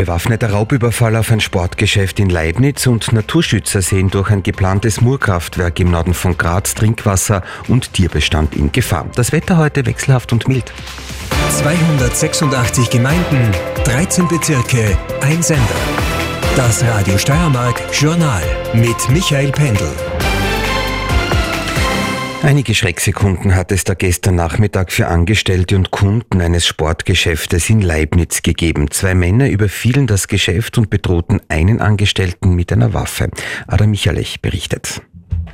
Bewaffneter Raubüberfall auf ein Sportgeschäft in Leibniz und Naturschützer sehen durch ein geplantes Murkraftwerk im Norden von Graz Trinkwasser und Tierbestand in Gefahr. Das Wetter heute wechselhaft und mild. 286 Gemeinden, 13 Bezirke, ein Sender. Das Radio Steiermark Journal mit Michael Pendl. Einige Schrecksekunden hat es da gestern Nachmittag für Angestellte und Kunden eines Sportgeschäftes in Leibniz gegeben. Zwei Männer überfielen das Geschäft und bedrohten einen Angestellten mit einer Waffe. Adam Michalech berichtet.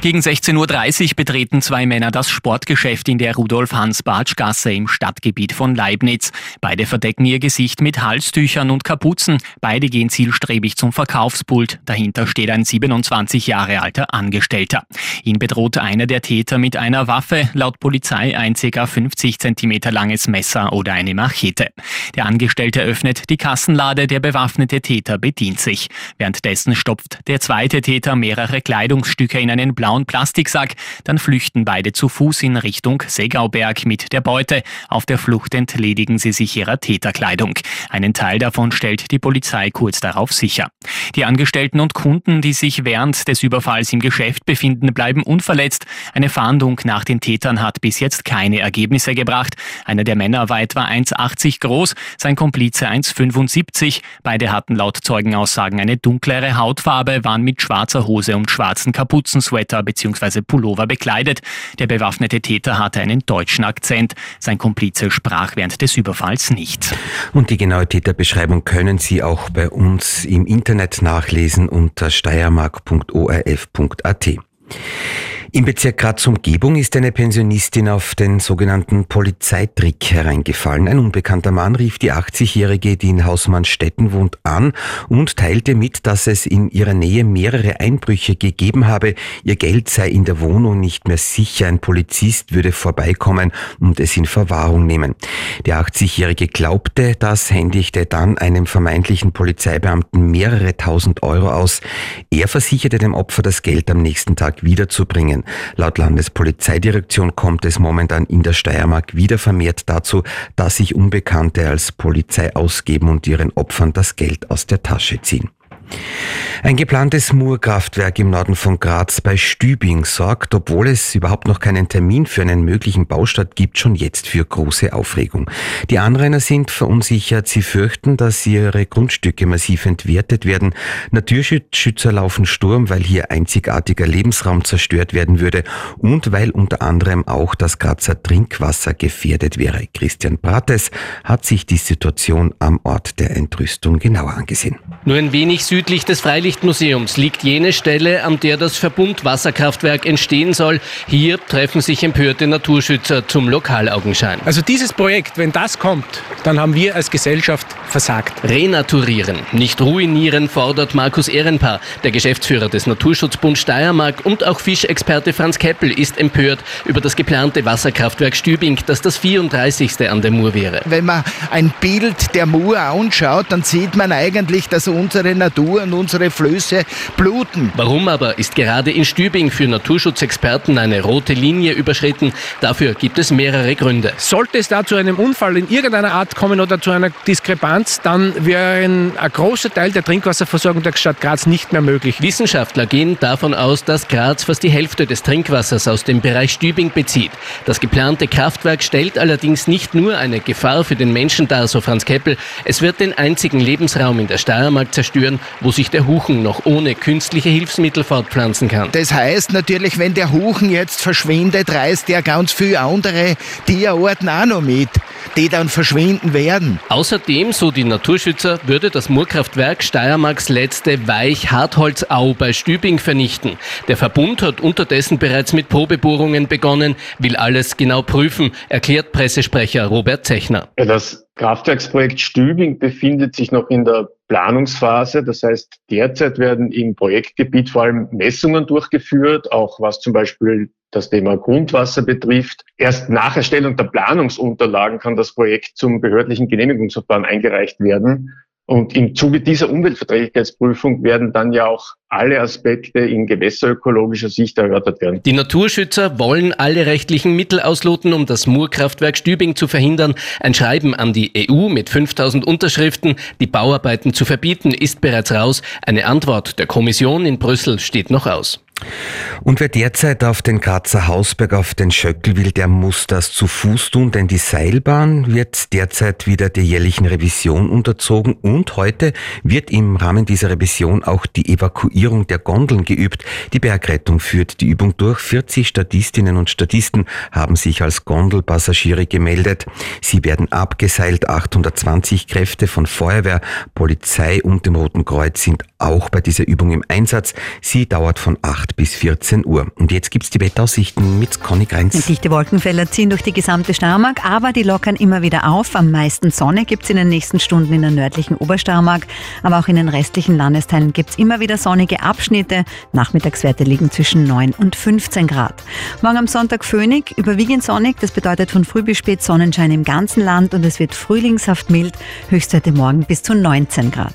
Gegen 16.30 Uhr betreten zwei Männer das Sportgeschäft in der Rudolf-Hans-Bartsch-Gasse im Stadtgebiet von Leibniz. Beide verdecken ihr Gesicht mit Halstüchern und Kapuzen. Beide gehen zielstrebig zum Verkaufspult. Dahinter steht ein 27 Jahre alter Angestellter. Ihn bedroht einer der Täter mit einer Waffe, laut Polizei ein ca. 50 cm langes Messer oder eine Machete. Der Angestellte öffnet die Kassenlade, der bewaffnete Täter bedient sich. Währenddessen stopft der zweite Täter mehrere Kleidungsstücke in einen blauen Plastiksack. Dann flüchten beide zu Fuß in Richtung Segauberg mit der Beute. Auf der Flucht entledigen sie sich ihrer Täterkleidung. Einen Teil davon stellt die Polizei kurz darauf sicher. Die Angestellten und Kunden, die sich während des Überfalls im Geschäft befinden, bleiben unverletzt. Eine Fahndung nach den Tätern hat bis jetzt keine Ergebnisse gebracht. Einer der Männer war etwa 1,80 groß, sein Komplize 1,75. Beide hatten laut Zeugenaussagen eine dunklere Hautfarbe, waren mit schwarzer Hose und schwarzen Kapuzensweater Sweater bzw. Pullover bekleidet. Der bewaffnete Täter hatte einen deutschen Akzent. Sein Komplize sprach während des Überfalls nicht. Und die genaue Täterbeschreibung können Sie auch bei uns im Internet nachlesen unter steiermark.orf.at. Im Bezirk Graz Umgebung ist eine Pensionistin auf den sogenannten Polizeitrick hereingefallen. Ein unbekannter Mann rief die 80-Jährige, die in Hausmannstetten wohnt, an und teilte mit, dass es in ihrer Nähe mehrere Einbrüche gegeben habe. Ihr Geld sei in der Wohnung nicht mehr sicher. Ein Polizist würde vorbeikommen und es in Verwahrung nehmen. Der 80-Jährige glaubte das, händigte dann einem vermeintlichen Polizeibeamten mehrere tausend Euro aus. Er versicherte dem Opfer, das Geld am nächsten Tag wiederzubringen. Laut Landespolizeidirektion kommt es momentan in der Steiermark wieder vermehrt dazu, dass sich Unbekannte als Polizei ausgeben und ihren Opfern das Geld aus der Tasche ziehen. Ein geplantes Murkraftwerk im Norden von Graz bei Stübing sorgt, obwohl es überhaupt noch keinen Termin für einen möglichen Baustart gibt, schon jetzt für große Aufregung. Die Anrainer sind verunsichert. Sie fürchten, dass ihre Grundstücke massiv entwertet werden. Naturschützer laufen Sturm, weil hier einzigartiger Lebensraum zerstört werden würde und weil unter anderem auch das Grazer Trinkwasser gefährdet wäre. Christian Brates hat sich die Situation am Ort der Entrüstung genauer angesehen. Nur ein wenig südlich des Freilichtmuseums liegt jene Stelle, an der das Verbundwasserkraftwerk entstehen soll. Hier treffen sich empörte Naturschützer zum Lokalaugenschein. Also dieses Projekt, wenn das kommt, dann haben wir als Gesellschaft versagt. Renaturieren, nicht ruinieren, fordert Markus Ehrenpaar. Der Geschäftsführer des Naturschutzbund Steiermark und auch Fischexperte Franz Keppel ist empört über das geplante Wasserkraftwerk Stübing, das das 34. an der Mur wäre. Wenn man ein Bild der Mur anschaut, dann sieht man eigentlich, dass unsere Natur und unsere Flöße bluten. Warum aber ist gerade in Stübing für Naturschutzexperten eine rote Linie überschritten? Dafür gibt es mehrere Gründe. Sollte es da zu einem Unfall in irgendeiner Art kommen oder zu einer Diskrepanz, dann wäre ein, ein großer Teil der Trinkwasserversorgung der Stadt Graz nicht mehr möglich. Wissenschaftler gehen davon aus, dass Graz fast die Hälfte des Trinkwassers aus dem Bereich Stübing bezieht. Das geplante Kraftwerk stellt allerdings nicht nur eine Gefahr für den Menschen dar, so Franz Keppel, es wird den einzigen Lebensraum in der Steiermark zerstören, wo sich der Huchen noch ohne künstliche Hilfsmittel fortpflanzen kann. Das heißt natürlich, wenn der Huchen jetzt verschwindet, reißt er ganz viele andere Tierarten auch noch mit, die dann verschwinden werden. Außerdem, so die Naturschützer, würde das Murkraftwerk Steiermarks letzte Weich-Hartholzau bei Stübing vernichten. Der Verbund hat unterdessen bereits mit Probebohrungen begonnen, will alles genau prüfen, erklärt Pressesprecher Robert Zechner. Ja, das Kraftwerksprojekt Stübing befindet sich noch in der Planungsphase. Das heißt, derzeit werden im Projektgebiet vor allem Messungen durchgeführt, auch was zum Beispiel das Thema Grundwasser betrifft. Erst nach Erstellung der Planungsunterlagen kann das Projekt zum behördlichen Genehmigungsverfahren eingereicht werden. Und im Zuge dieser Umweltverträglichkeitsprüfung werden dann ja auch alle Aspekte in gewässerökologischer Sicht erörtert werden. Die Naturschützer wollen alle rechtlichen Mittel ausloten, um das Murkraftwerk Stübing zu verhindern. Ein Schreiben an die EU mit 5000 Unterschriften, die Bauarbeiten zu verbieten, ist bereits raus. Eine Antwort der Kommission in Brüssel steht noch aus. Und wer derzeit auf den Grazer Hausberg auf den Schöckel will, der muss das zu Fuß tun, denn die Seilbahn wird derzeit wieder der jährlichen Revision unterzogen und heute wird im Rahmen dieser Revision auch die Evakuierung der Gondeln geübt. Die Bergrettung führt die Übung durch. 40 Statistinnen und Statisten haben sich als Gondelpassagiere gemeldet. Sie werden abgeseilt. 820 Kräfte von Feuerwehr, Polizei und dem Roten Kreuz sind auch bei dieser Übung im Einsatz. Sie dauert von 8 8 bis 14 Uhr. Und jetzt gibt es die Wettaussichten mit Conny Grenz. Dichte Wolkenfelder ziehen durch die gesamte Steiermark, aber die lockern immer wieder auf. Am meisten Sonne gibt es in den nächsten Stunden in der nördlichen Obersteiermark, aber auch in den restlichen Landesteilen gibt es immer wieder sonnige Abschnitte. Nachmittagswerte liegen zwischen 9 und 15 Grad. Morgen am Sonntag Föhnig, überwiegend sonnig, das bedeutet von früh bis spät Sonnenschein im ganzen Land und es wird frühlingshaft mild, Höchstwerte morgen bis zu 19 Grad.